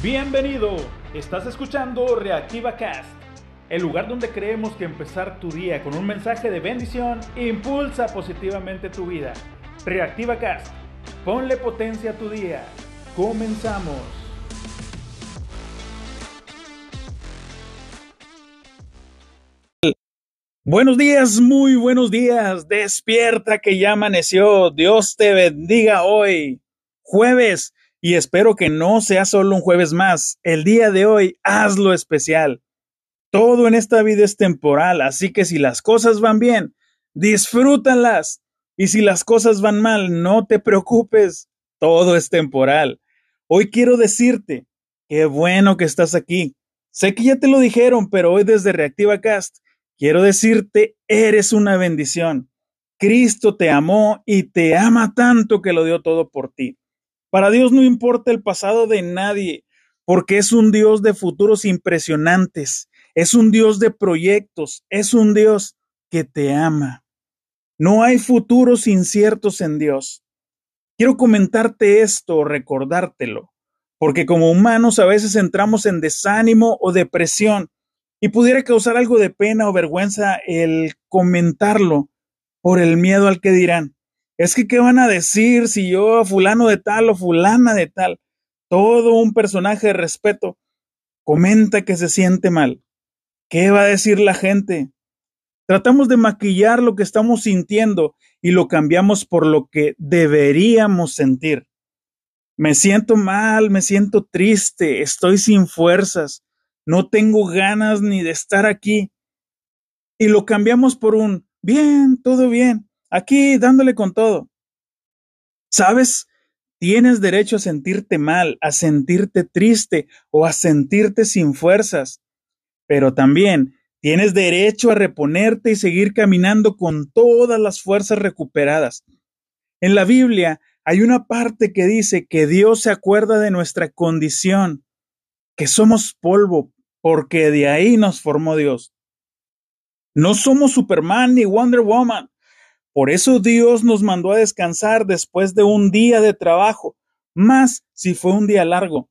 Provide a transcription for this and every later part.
Bienvenido, estás escuchando Reactiva Cast, el lugar donde creemos que empezar tu día con un mensaje de bendición impulsa positivamente tu vida. Reactiva Cast, ponle potencia a tu día. Comenzamos. Buenos días, muy buenos días. Despierta que ya amaneció. Dios te bendiga hoy. Jueves y espero que no sea solo un jueves más. El día de hoy, hazlo especial. Todo en esta vida es temporal, así que si las cosas van bien, disfrútalas. Y si las cosas van mal, no te preocupes, todo es temporal. Hoy quiero decirte, qué bueno que estás aquí. Sé que ya te lo dijeron, pero hoy desde Reactiva Cast, quiero decirte, eres una bendición. Cristo te amó y te ama tanto que lo dio todo por ti. Para Dios no importa el pasado de nadie, porque es un Dios de futuros impresionantes, es un Dios de proyectos, es un Dios que te ama. No hay futuros inciertos en Dios. Quiero comentarte esto, recordártelo, porque como humanos a veces entramos en desánimo o depresión y pudiera causar algo de pena o vergüenza el comentarlo por el miedo al que dirán. Es que, ¿qué van a decir si yo, fulano de tal o fulana de tal, todo un personaje de respeto, comenta que se siente mal? ¿Qué va a decir la gente? Tratamos de maquillar lo que estamos sintiendo y lo cambiamos por lo que deberíamos sentir. Me siento mal, me siento triste, estoy sin fuerzas, no tengo ganas ni de estar aquí. Y lo cambiamos por un bien, todo bien aquí dándole con todo. ¿Sabes? Tienes derecho a sentirte mal, a sentirte triste o a sentirte sin fuerzas, pero también tienes derecho a reponerte y seguir caminando con todas las fuerzas recuperadas. En la Biblia hay una parte que dice que Dios se acuerda de nuestra condición, que somos polvo, porque de ahí nos formó Dios. No somos Superman ni Wonder Woman, por eso Dios nos mandó a descansar después de un día de trabajo, más si fue un día largo.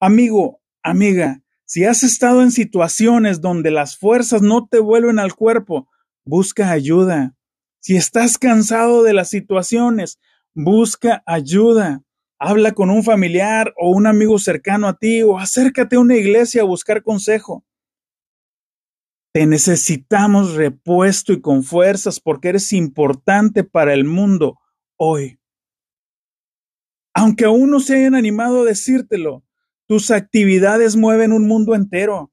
Amigo, amiga, si has estado en situaciones donde las fuerzas no te vuelven al cuerpo, busca ayuda. Si estás cansado de las situaciones, busca ayuda. Habla con un familiar o un amigo cercano a ti o acércate a una iglesia a buscar consejo. Te necesitamos repuesto y con fuerzas porque eres importante para el mundo hoy. Aunque aún no se hayan animado a decírtelo, tus actividades mueven un mundo entero.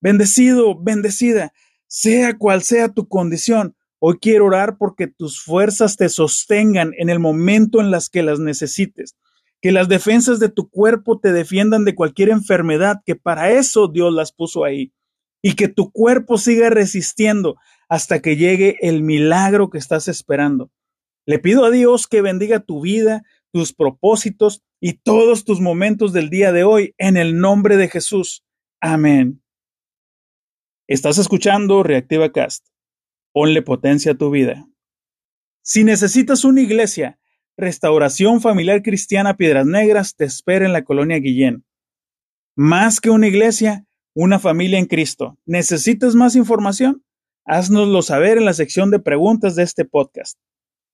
Bendecido, bendecida, sea cual sea tu condición, hoy quiero orar porque tus fuerzas te sostengan en el momento en las que las necesites. Que las defensas de tu cuerpo te defiendan de cualquier enfermedad, que para eso Dios las puso ahí y que tu cuerpo siga resistiendo hasta que llegue el milagro que estás esperando. Le pido a Dios que bendiga tu vida, tus propósitos y todos tus momentos del día de hoy en el nombre de Jesús. Amén. Estás escuchando Reactiva Cast. Ponle potencia a tu vida. Si necesitas una iglesia, Restauración Familiar Cristiana Piedras Negras te espera en la colonia Guillén. Más que una iglesia, una familia en Cristo. ¿Necesitas más información? Haznoslo saber en la sección de preguntas de este podcast.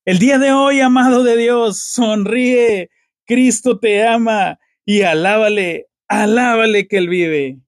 El día de hoy, amado de Dios, sonríe. Cristo te ama y alábale, alábale que Él vive.